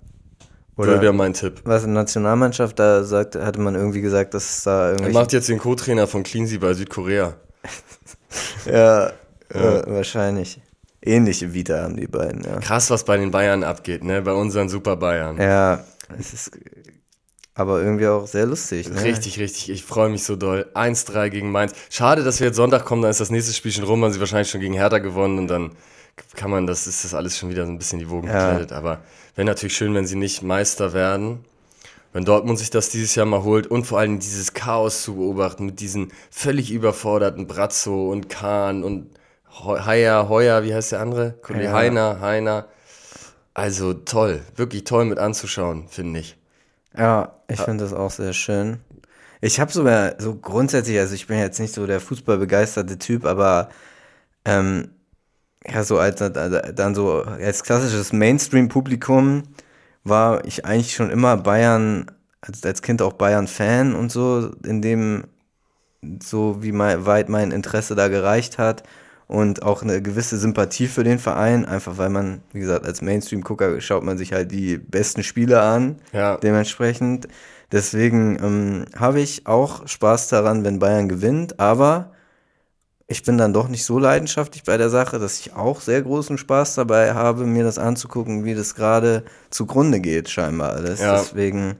Oder wäre mein Tipp.
was in der Nationalmannschaft, da sagt, hatte man irgendwie gesagt, dass es da
Er
irgendwelche...
macht jetzt den Co-Trainer von Cleansea bei Südkorea. *laughs*
Ja, Äh, wahrscheinlich. Ähnliche Vita haben die beiden, ja.
Krass, was bei den Bayern abgeht, ne? Bei unseren Super Bayern.
Ja, es ist aber irgendwie auch sehr lustig, ne?
Richtig, richtig. Ich freue mich so doll. 1-3 gegen Mainz. Schade, dass wir jetzt Sonntag kommen, dann ist das nächste Spiel schon rum, haben sie wahrscheinlich schon gegen Hertha gewonnen und dann kann man das, ist das alles schon wieder so ein bisschen die Wogen
Ja.
gekleidet. Aber wäre natürlich schön, wenn sie nicht Meister werden. Wenn Dortmund sich das dieses Jahr mal holt und vor allem dieses Chaos zu beobachten mit diesen völlig überforderten Brazzo und Kahn und Heu- Heuer, Heuer, wie heißt der andere? Kollege
Ja.
Heiner, Heiner. Also toll, wirklich toll mit anzuschauen, finde ich.
Ja, ich finde das auch sehr schön. Ich habe sogar so grundsätzlich, also ich bin jetzt nicht so der fußballbegeisterte Typ, aber ähm, ja, so als dann so als klassisches Mainstream-Publikum war ich eigentlich schon immer Bayern, als, als Kind auch Bayern-Fan und so, in dem so wie mein, weit mein Interesse da gereicht hat. Und auch eine gewisse Sympathie für den Verein, einfach weil man, wie gesagt, als Mainstream-Gucker schaut man sich halt die besten Spiele an,
Ja.
dementsprechend. Deswegen ähm, habe ich auch Spaß daran, wenn Bayern gewinnt, aber ich bin dann doch nicht so leidenschaftlich bei der Sache, dass ich auch sehr großen Spaß dabei habe, mir das anzugucken, wie das gerade zugrunde geht, scheinbar alles.
Ja.
Deswegen,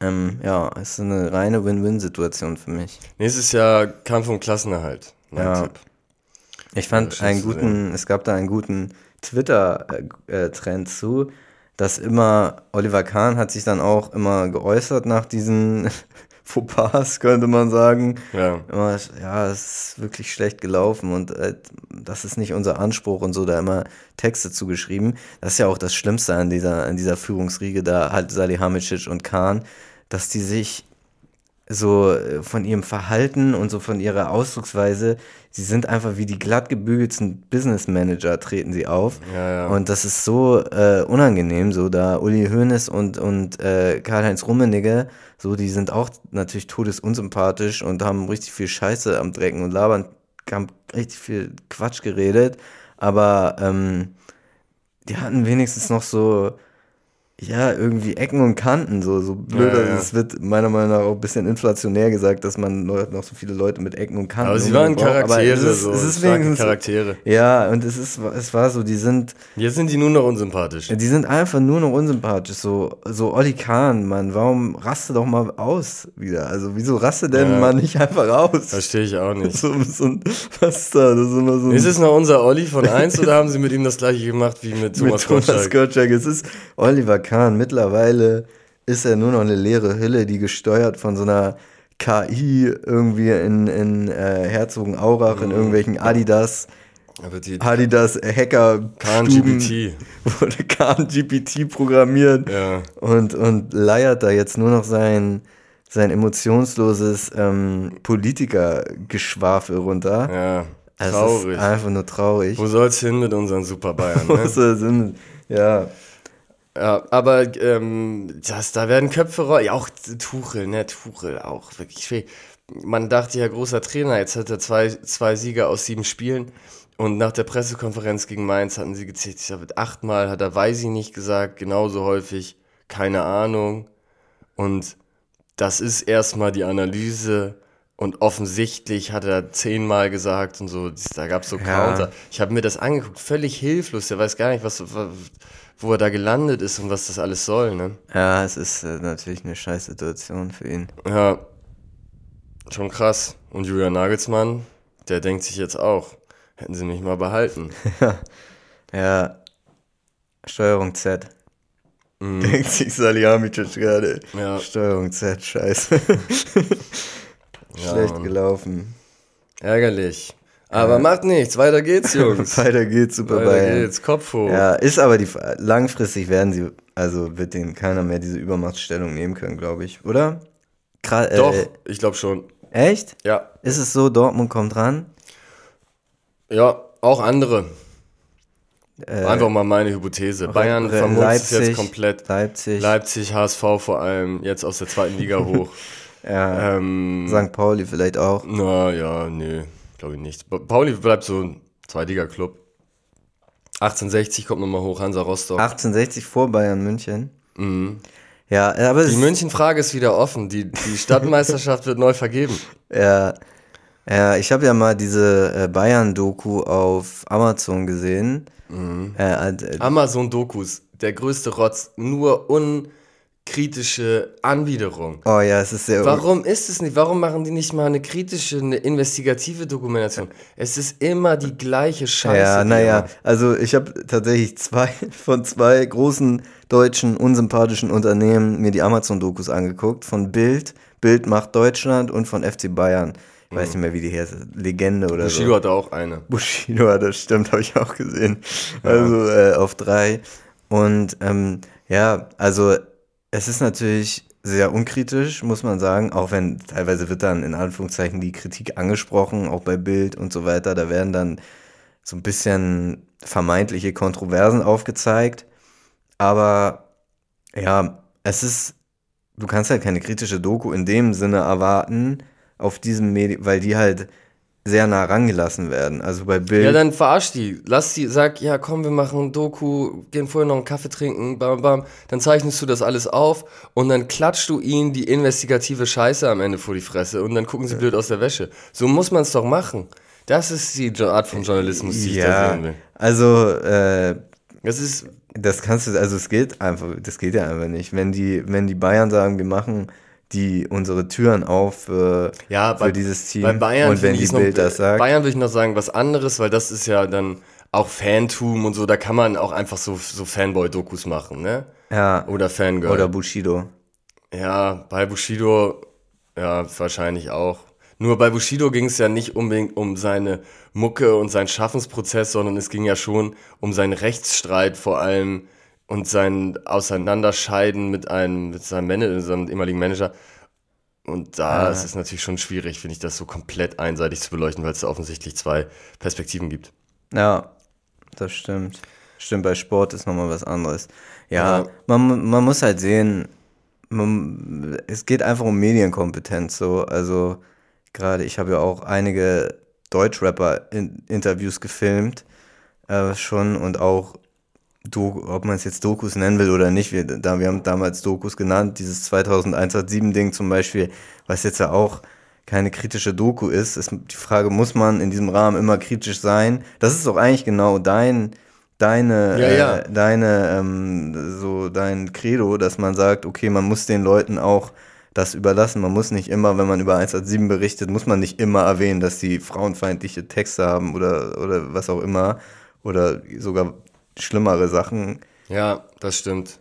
ähm, ja, es ist eine reine Win-Win-Situation für mich.
Nächstes Jahr Kampf um Klassenerhalt. Mein
Ja.
Tipp.
Ich fand einen guten, es gab da einen guten Twitter-Trend zu, dass immer, Oliver Kahn hat sich dann auch immer geäußert nach diesen *laughs* Fauxpas, könnte man sagen.
Ja.
Immer, ja, es ist wirklich schlecht gelaufen und äh, das ist nicht unser Anspruch und so, da immer Texte zugeschrieben. Das ist ja auch das Schlimmste an dieser, an dieser Führungsriege, da halt Salihamidzic und Kahn, dass die sich so äh, von ihrem Verhalten und so von ihrer Ausdrucksweise, sie sind einfach wie die glatt gebügelten Business Manager treten sie auf.
Ja, ja.
Und das ist so äh, unangenehm, so da Uli Hoeneß und, und äh, Karl-Heinz Rummenigge, so die sind auch natürlich todesunsympathisch und haben richtig viel Scheiße am Drecken und labern, haben richtig viel Quatsch geredet, aber ähm, die hatten wenigstens noch so, ja, irgendwie Ecken und Kanten, so, so blöd.
Ja, ja.
Es wird meiner Meinung nach auch ein bisschen inflationär gesagt, dass man noch so viele Leute mit Ecken und Kanten
Aber sie waren
braucht. Aber
Charaktere,
es ist,
so
es ist wenigstens,
Charaktere.
ja, und es ist, es war so, die sind,
Jetzt sind die nur noch unsympathisch.
die sind einfach nur noch unsympathisch. So, so Olli Kahn, Mann, warum raste doch mal aus wieder? Also, wieso raste denn
Ja.
mal nicht einfach aus?
Verstehe ich auch nicht. *laughs*
So, so ein, was ist da? Das ist immer so ein
Ist es noch unser Olli von 1 oder haben sie mit ihm das gleiche gemacht wie mit *laughs*
mit
Thomas
Thomas
Gottschalk?
Gottschalk. Es ist Oliver Kahn. Mittlerweile ist er nur noch eine leere Hülle, die gesteuert von so einer KI irgendwie in, in äh, Herzogenaurach,
Mhm.
in irgendwelchen Adidas, Adidas Hacker
Kahn
Stuben,
GPT.
wurde Kahn GPT programmiert
Ja.
und, und leiert da jetzt nur noch sein, sein emotionsloses ähm, Politikergeschwafel runter.
Ja.
Es
Traurig.
einfach nur traurig.
Wo soll's hin mit unseren Super Bayern? Ne?
Muss er Sinn- ja,
Ja, aber ähm, das, da werden Köpfe rollen. Ja, auch Tuchel, ne? Tuchel auch wirklich schwer. Man dachte ja, großer Trainer, jetzt hat er zwei, zwei Sieger aus sieben Spielen. Und nach der Pressekonferenz gegen Mainz hatten sie gezählt, ich glaube, achtmal hat er weiß ich nicht gesagt, genauso häufig, keine Ahnung. Und das ist erstmal die Analyse. Und offensichtlich hat er zehnmal gesagt und so, da gab es so
Ja.
Counter. Ich habe mir das angeguckt, völlig hilflos. Der weiß gar nicht, was, wo er da gelandet ist und was das alles soll, ne?
ja, es ist äh, natürlich eine scheiß Situation für ihn.
Ja, schon krass. Und Julian Nagelsmann, der denkt sich jetzt auch, hätten sie mich mal behalten. *laughs*
Ja, Steuerung Z. *laughs* Denkt sich Salihamidzic gerade.
Ja.
Steuerung Z, scheiße. *laughs* Schlecht
Mann.
gelaufen.
Ärgerlich. Aber macht nichts, weiter geht's, Jungs. *laughs*
Weiter geht's, super
weiter
Bayern.
geht's, Kopf hoch.
Ja, ist aber die langfristig werden sie, also wird denen keiner mehr diese Übermachtsstellung nehmen können, glaube ich, oder? Gra äh,
Doch, ich glaube schon.
Echt?
Ja.
Ist es so, Dortmund kommt ran?
Ja, auch andere.
Äh,
Einfach mal meine Hypothese. Bayern vermutzt jetzt komplett.
Leipzig,
Leipzig, HSV vor allem, jetzt aus der zweiten Liga *laughs* hoch.
ja,
ähm,
St. Pauli vielleicht auch.
na ja, nee, glaube ich nicht. Pa- Pauli bleibt so ein Zweitliga-Club. 1860 kommt nochmal hoch, Hansa Rostock.
1860 vor Bayern München. Ja, aber
Die München-Frage ist wieder offen. Die, die *laughs* Stadtmeisterschaft wird neu vergeben.
Ja, ja ich habe ja mal diese äh, Bayern-Doku auf Amazon gesehen.
Mhm.
Äh, äh,
Amazon-Dokus, der größte Rotz, nur unkritische Anwiderung.
oh ja, es ist sehr.
Warum ist es nicht? Warum machen die nicht mal eine kritische, eine investigative Dokumentation? Es ist immer die gleiche Scheiße.
Ja, naja, also ich habe tatsächlich zwei *laughs* von zwei großen deutschen unsympathischen Unternehmen mir die Amazon-Dokus angeguckt. Von Bild, Bild macht Deutschland und von FC Bayern. Ich weiß nicht mehr, wie die heißt. Legende oder
Mhm. Bushido
so.
hatte auch eine.
Bushido, *laughs* das stimmt, habe ich auch gesehen. Also äh, auf drei. Und ähm, ja, also es ist natürlich sehr unkritisch, muss man sagen, auch wenn teilweise wird dann in Anführungszeichen die Kritik angesprochen, auch bei Bild und so weiter. Da werden dann so ein bisschen vermeintliche Kontroversen aufgezeigt. Aber ja, es ist, du kannst halt keine kritische Doku in dem Sinne erwarten auf diesem Medium, weil die halt sehr nah rangelassen werden. Also bei Bild.
Ja, dann verarsch die. Lass die, sag, ja, komm, wir machen ein Doku, gehen vorher noch einen Kaffee trinken, bam, bam. Dann zeichnest du das alles auf und dann klatschst du ihnen die investigative Scheiße am Ende vor die Fresse und dann gucken sie blöd aus der Wäsche. So muss man es doch machen. Das ist die Art von Journalismus, die ich da
ja,
sehen will.
also äh,
Das ist,
das kannst du, also es geht einfach, das geht ja einfach nicht. Wenn die, wenn die Bayern sagen, wir machen die unsere Türen auf für,
ja,
für dieses Team
Bei Bayern
und wenn die
ich noch,
Bild das sagt,
Bayern würde ich noch sagen, was anderes, weil das ist ja dann auch Fantum und so, da kann man auch einfach so, so Fanboy-Dokus machen, ne?
ja,
Oder Fangirl.
oder Bushido.
Ja, bei Bushido, ja, wahrscheinlich auch. Nur bei Bushido ging es ja nicht unbedingt um seine Mucke und seinen Schaffensprozess, sondern es ging ja schon um seinen Rechtsstreit vor allem und sein Auseinanderscheiden mit einem, mit seinem, Manager, seinem ehemaligen Manager. Und da
Ah.
ist es natürlich schon schwierig, finde ich, das so komplett einseitig zu beleuchten, weil es da offensichtlich zwei Perspektiven gibt.
Ja, das stimmt. Stimmt, bei Sport ist nochmal was anderes. Ja,
Ja.
Man, man muss halt sehen, man, es geht einfach um Medienkompetenz. So. Also gerade, ich habe ja auch einige Deutschrapper-Interviews gefilmt äh, schon und auch, Do ob man es jetzt Dokus nennen will oder nicht, wir, da, wir haben damals Dokus genannt, dieses 2107-Ding zum Beispiel, was jetzt ja auch keine kritische Doku ist, ist die Frage, muss man in diesem Rahmen immer kritisch sein? Das ist doch eigentlich genau dein, deine,
Ja, ja.
Äh, deine, ähm, so dein Credo, dass man sagt, okay, man muss den Leuten auch das überlassen. Man muss nicht immer, wenn man über 187 berichtet, muss man nicht immer erwähnen, dass die frauenfeindliche Texte haben oder, oder was auch immer. Oder sogar schlimmere Sachen.
Ja, das stimmt.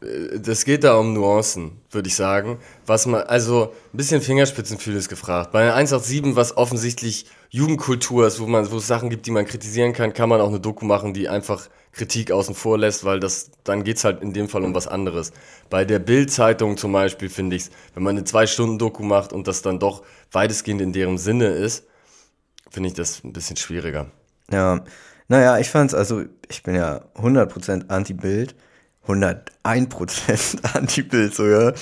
Äh, Das geht da um Nuancen, würde ich sagen. Was man, also ein bisschen Fingerspitzengefühl ist gefragt. Bei einer 187, was offensichtlich Jugendkultur ist, wo man, wo es Sachen gibt, die man kritisieren kann, kann man auch eine Doku machen, die einfach Kritik außen vor lässt, weil das, dann geht's halt in dem Fall um was anderes. Bei der Bild-Zeitung zum Beispiel finde ich's, wenn man eine Zwei-Stunden-Doku macht und das dann doch weitestgehend in deren Sinne ist, finde ich das ein bisschen schwieriger.
Ja, naja, ich fand's, also ich bin ja 100% Anti-Bild, 101% *laughs* Anti-Bild sogar.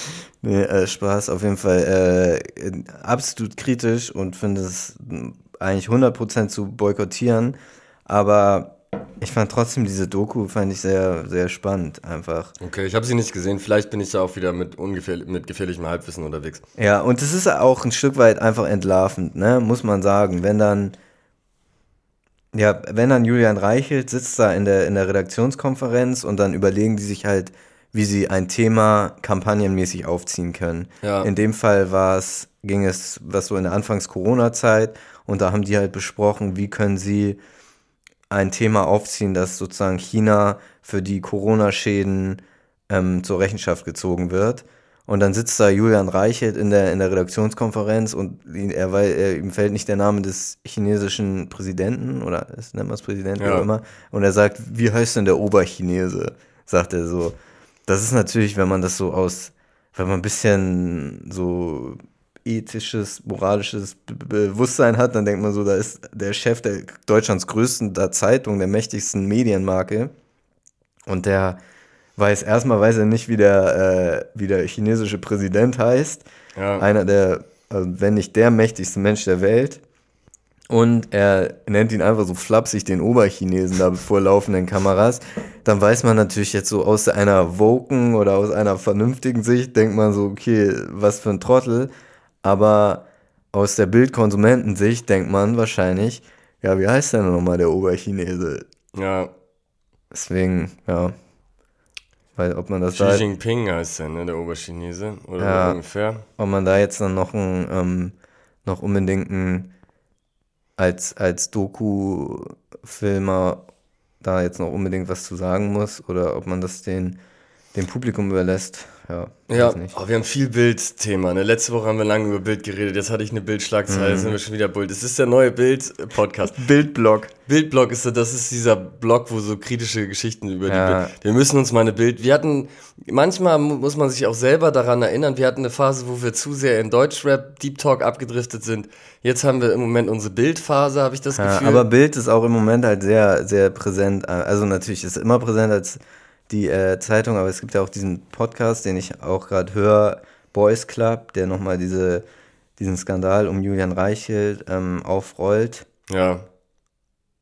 Nee, äh, Spaß, auf jeden Fall äh, absolut kritisch und finde es mh, eigentlich 100% zu boykottieren, aber ich fand trotzdem diese Doku, fand ich sehr, sehr spannend einfach.
Okay, ich habe sie nicht gesehen. Vielleicht bin ich da auch wieder mit, ungefähr, mit gefährlichem Halbwissen unterwegs.
Ja, und es ist auch ein Stück weit einfach entlarvend, ne, muss man sagen. Wenn dann, ja, wenn dann Julian Reichelt sitzt da in der, in der Redaktionskonferenz und dann überlegen die sich halt, wie sie ein Thema kampagnenmäßig aufziehen können.
Ja.
In dem Fall war es, ging es, was so in der Anfangs-Corona-Zeit und da haben die halt besprochen, wie können sie ein Thema aufziehen, das sozusagen China für die Corona-Schäden ähm, zur Rechenschaft gezogen wird. Und dann sitzt da Julian Reichelt in der, in der Redaktionskonferenz und er, weil, er, ihm fällt nicht der Name des chinesischen Präsidenten oder ist nennt man es Präsidenten
Ja.
oder immer. Und er sagt, wie heißt denn der Oberchinese? Sagt er so. Das ist natürlich, wenn man das so aus, wenn man ein bisschen so ethisches, moralisches Be- Bewusstsein hat, dann denkt man so, da ist der Chef der Deutschlands größten der Zeitung, der mächtigsten Medienmarke. Und der weiß erstmal weiß er nicht, wie der, äh, wie der chinesische Präsident heißt.
Ja.
Einer der, also wenn nicht der mächtigste Mensch der Welt. Und er nennt ihn einfach so flapsig den Oberchinesen da vor laufenden Kameras. Dann weiß man natürlich jetzt so aus einer woken oder aus einer vernünftigen Sicht, denkt man so, okay, was für ein Trottel. Aber aus der Bildkonsumentensicht denkt man wahrscheinlich, ja, wie heißt denn nochmal der Oberchinese?
Ja,
Deswegen, ja. Weil ob man das
Xi
da,
Jinping heißt der, ne, der Oberchinese. Oder
Ja.
ungefähr.
ob man da jetzt dann noch ein, ähm, noch unbedingt ein, als, als Doku-Filmer da jetzt noch unbedingt was zu sagen muss oder ob man das den, dem Publikum überlässt. Ja,
Ja, oh, wir haben viel Bildthema. Ne? Letzte Woche haben wir lange über Bild geredet. Jetzt hatte ich eine Bildschlagzeile.
Mhm.
Jetzt sind wir schon wieder Bild. Es ist der neue Bild-Podcast. *laughs*
Bildblog.
Bildblog ist das ist dieser Blog, wo so kritische Geschichten über
Ja.
die Bild. Wir müssen uns mal eine Bild. Wir hatten, manchmal mu- muss man sich auch selber daran erinnern, wir hatten eine Phase, wo wir zu sehr in Deutschrap Deep Talk abgedriftet sind. Jetzt haben wir im Moment unsere Bildphase, habe ich das
Ja,
Gefühl.
aber Bild ist auch im Moment halt sehr, sehr präsent. Also natürlich ist es immer präsent als die äh, Zeitung, aber es gibt ja auch diesen Podcast, den ich auch gerade höre, Boys Club, der nochmal diese, diesen Skandal um Julian Reichelt ähm, aufrollt.
Ja.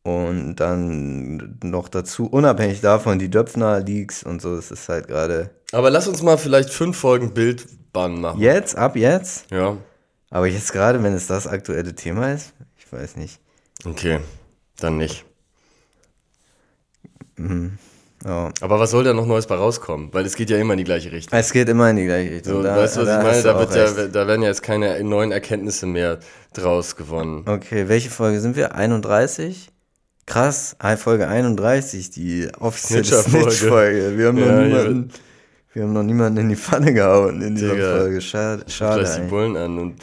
Und dann noch dazu, unabhängig davon, die Döpfner Leaks und so, es ist halt gerade.
Aber lass uns mal vielleicht fünf Folgen Bildbann machen.
Jetzt, ab jetzt?
Ja.
Aber jetzt gerade, wenn es das aktuelle Thema ist, ich weiß nicht.
Okay, dann nicht.
Ja.
Aber was soll da noch Neues bei rauskommen? Weil es geht ja immer in die gleiche Richtung.
Es geht immer in die gleiche Richtung.
So,
Da-
weißt du, was
da
ich meine? Da, wird ja, da werden ja jetzt keine neuen Erkenntnisse mehr draus gewonnen.
Okay, welche Folge sind wir? 31? Krass, Folge 31, die offizielle. Snitch-Folge. Wir, haben noch
Ja, hier
niemanden- wir haben noch niemanden in die Pfanne gehauen in dieser
Digga.
Folge. Schade. schade
Gleich die
ey.
Bullen an und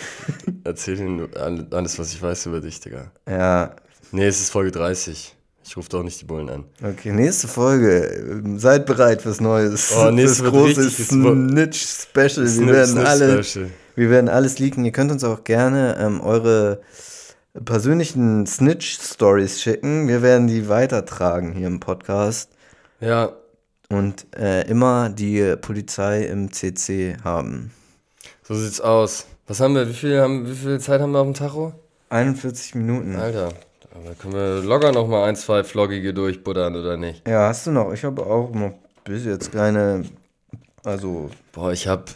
erzähl ihnen all- alles, was ich weiß über dich, Digga.
Ja,
Nee, es ist Folge 30. Ich rufe doch nicht die Bullen an.
okay, nächste Folge. Seid bereit fürs Neues.
Oh, nächste
fürs
wird
große Snitch-Special. Wir,
Snip,
werden alle-
Special.
wir werden alles leaken. Ihr könnt uns auch gerne ähm, eure persönlichen Snitch-Stories schicken. Wir werden die weitertragen hier im Podcast.
Ja,
und äh, immer die Polizei im CC haben.
so sieht's aus. Was haben wir? Wie viel, haben, wie viel Zeit haben wir auf dem Tacho?
41 Minuten.
Alter, aber können wir locker noch mal ein, zwei Vloggige durchbuddern, oder nicht?
Ja, hast du noch? Ich habe auch noch bis jetzt keine. Also,
Boah, ich hab.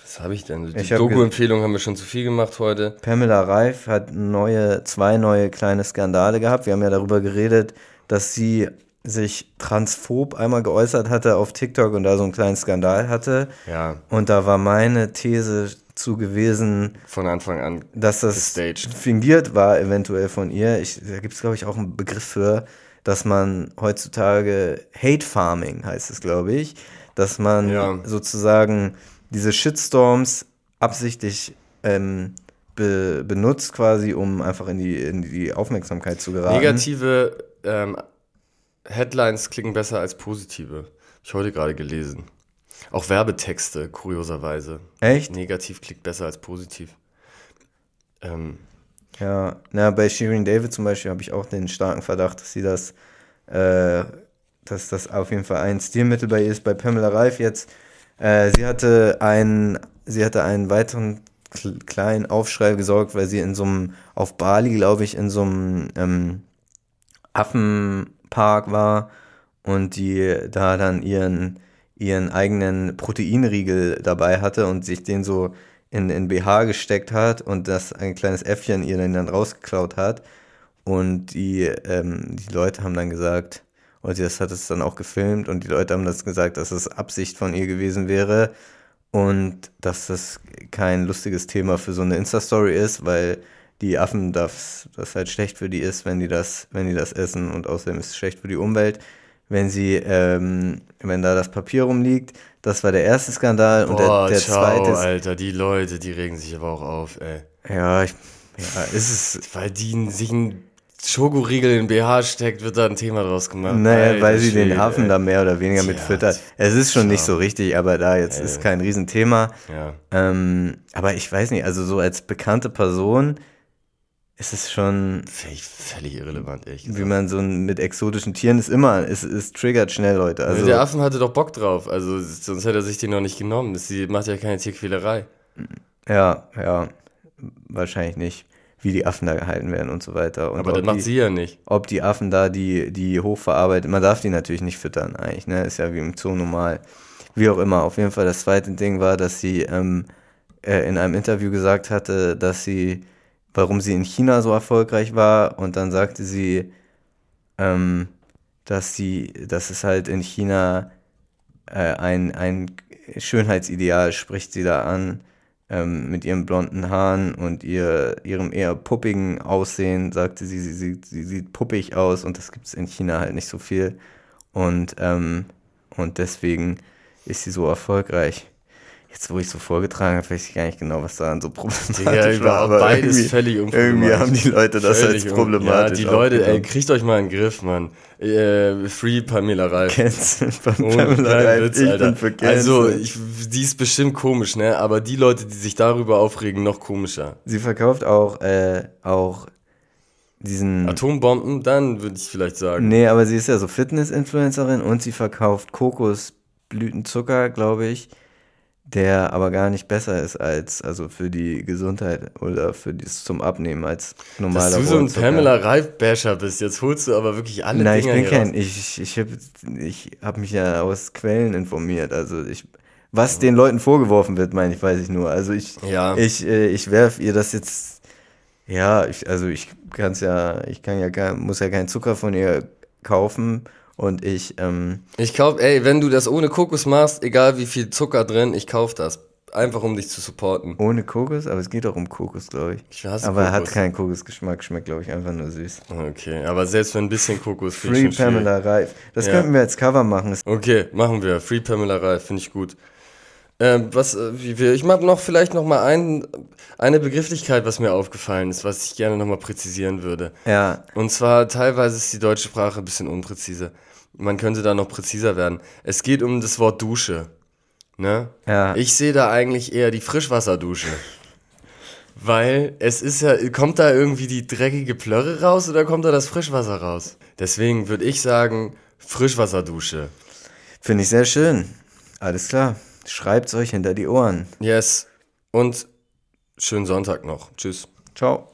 Was habe ich denn? Die
Ich hab
Doku-Empfehlung haben wir schon zu viel gemacht heute.
Pamela Reif hat neue, zwei neue kleine Skandale gehabt. Wir haben ja darüber geredet, dass sie sich transphob einmal geäußert hatte auf TikTok und da so einen kleinen Skandal hatte.
Ja,
Und da war meine These zu gewesen,
von Anfang an.
dass das
Gestaged.
fingiert war, eventuell von ihr. Ich, da gibt es, glaube ich, auch einen Begriff für, dass man heutzutage Hate Farming heißt es, glaube ich, dass man
Ja.
sozusagen diese Shitstorms absichtlich ähm, be benutzt, quasi, um einfach in die, in die Aufmerksamkeit zu geraten.
Negative ähm, Headlines klicken besser als positive. Hab ich heute gerade gelesen. Auch Werbetexte, kurioserweise.
Echt?
Negativ klickt besser als positiv. Ähm,
Ja, na, bei Shirin David zum Beispiel habe ich auch den starken Verdacht, dass sie das, äh, dass das auf jeden Fall ein Stilmittel bei ihr ist. Bei Pamela Reif jetzt, äh, sie hatte einen, sie hatte einen weiteren kl- kleinen Aufschrei gesorgt, weil sie in so einem, auf Bali, glaube ich, in so einem ähm, Affenpark war und die da dann ihren, ihren eigenen Proteinriegel dabei hatte und sich den so in, in BH gesteckt hat und das ein kleines Äffchen ihr den dann rausgeklaut hat. Und die, ähm, die Leute haben dann gesagt, und das hat es dann auch gefilmt und die Leute haben das gesagt, dass es Absicht von ihr gewesen wäre und dass das kein lustiges Thema für so eine Insta-Story ist, weil die Affen das, das halt schlecht für die ist, wenn die das, wenn die das essen und außerdem ist es schlecht für die Umwelt, wenn sie, ähm, wenn da das Papier rumliegt. Das war der erste Skandal und
boah,
der, der
ciao,
zweite ist,
Alter, die Leute, die regen sich aber auch auf, ey.
ja, ich, ja, ist es, *laughs*
Weil die sich ein Schokoriegel in den BH steckt, wird da ein Thema draus gemacht.
Naja,
Alter
weil sie
Schwede,
den Affen
ey.
da mehr oder weniger mit
Tja,
füttert. Es ist schon nicht
tja.
so richtig, aber da jetzt ist kein Riesenthema.
Ja.
Ähm, aber ich weiß nicht, also so als bekannte Person ist es schon,
Völlig, völlig irrelevant, echt.
wie man so ein, mit exotischen Tieren ist immer, es, es triggert schnell Leute. Also
der Affen hatte doch Bock drauf, also sonst hätte er sich den noch nicht genommen. Das die macht ja keine Tierquälerei.
ja, ja, wahrscheinlich nicht, wie die Affen da gehalten werden und so weiter. Und
Aber das macht
die,
sie ja nicht.
ob die Affen da die, die hochverarbeitet, man darf die natürlich nicht füttern eigentlich, ne? Ist ja wie im Zoo normal. Wie auch immer. Auf jeden Fall das zweite Ding war, dass sie ähm, äh, in einem Interview gesagt hatte, dass sie, warum sie in China so erfolgreich war und dann sagte sie, ähm, dass sie, dass es halt in China äh, ein, ein Schönheitsideal spricht sie da an, ähm, mit ihren blonden Haaren und ihr, ihrem eher puppigen Aussehen, sagte sie, sie, sie, sie sieht puppig aus und das gibt es in China halt nicht so viel. Und, ähm, und deswegen ist sie so erfolgreich. Jetzt, wo ich so vorgetragen habe, weiß ich gar nicht genau, was daran so problematisch
Digga,
war. aber
beides
irgendwie-
völlig
Irgendwie haben die Leute das
Völlig
als problematisch
Ja, die Leute, ey, kriegt euch mal in den Griff, Mann. Äh, free Pamela Reif.
Cancel Pamela
keinen
Reif.
Witz,
ich
Alter.
bin für Cancel.
Also, ich, die ist bestimmt komisch, ne? Aber die Leute, die sich darüber aufregen, noch komischer.
Sie verkauft auch, äh, auch diesen.
Atombomben, dann würde ich vielleicht sagen.
Nee, aber sie ist ja so Fitness-Influencerin und sie verkauft Kokosblütenzucker, glaube ich. Der aber gar nicht besser ist als, also für die Gesundheit oder für das zum Abnehmen als normaler
Dass du so ein. Pamela Reif-Basher bist, jetzt holst du aber wirklich alle
Nein, ich bin kein,
raus.
ich, ich habe ich hab mich ja aus Quellen informiert. Also ich, was den Leuten vorgeworfen wird, meine ich, weiß ich nur. Also ich,
Ja.
ich, äh, ich werf ihr das jetzt, ja, ich, also ich kann es ja, ich kann ja, kein, muss ja keinen Zucker von ihr kaufen und ich, ähm,
Ich kauf, ey, wenn du das ohne Kokos machst, egal wie viel Zucker drin, ich kauf das. Einfach um dich zu supporten.
ohne Kokos, aber es geht auch um Kokos, glaube ich.
Ich hasse
aber er hat
Kokos.
keinen Kokosgeschmack, schmeckt, glaube ich, einfach nur süß.
Okay, aber selbst wenn ein bisschen Kokos
Free
schwierig.
Pamela Reif. Das
Ja.
könnten wir als Cover machen.
Okay, machen wir. Free Pamela Reif, finde ich gut. Ähm, was, äh, wie wir, ich habe noch vielleicht noch mal ein, eine Begrifflichkeit, was mir aufgefallen ist, was ich gerne noch mal präzisieren würde.
ja,
Und zwar teilweise ist die deutsche Sprache ein bisschen unpräzise. Man könnte da noch präziser werden. Es geht um das Wort Dusche. Ne?
Ja.
Ich sehe da eigentlich eher die Frischwasserdusche. Weil es ist ja, kommt da irgendwie die dreckige Plörre raus oder kommt da das Frischwasser raus? Deswegen würde ich sagen, Frischwasserdusche.
finde ich sehr schön. Alles klar. Schreibt's euch hinter die Ohren.
Yes. Und schönen Sonntag noch. Tschüss.
Ciao.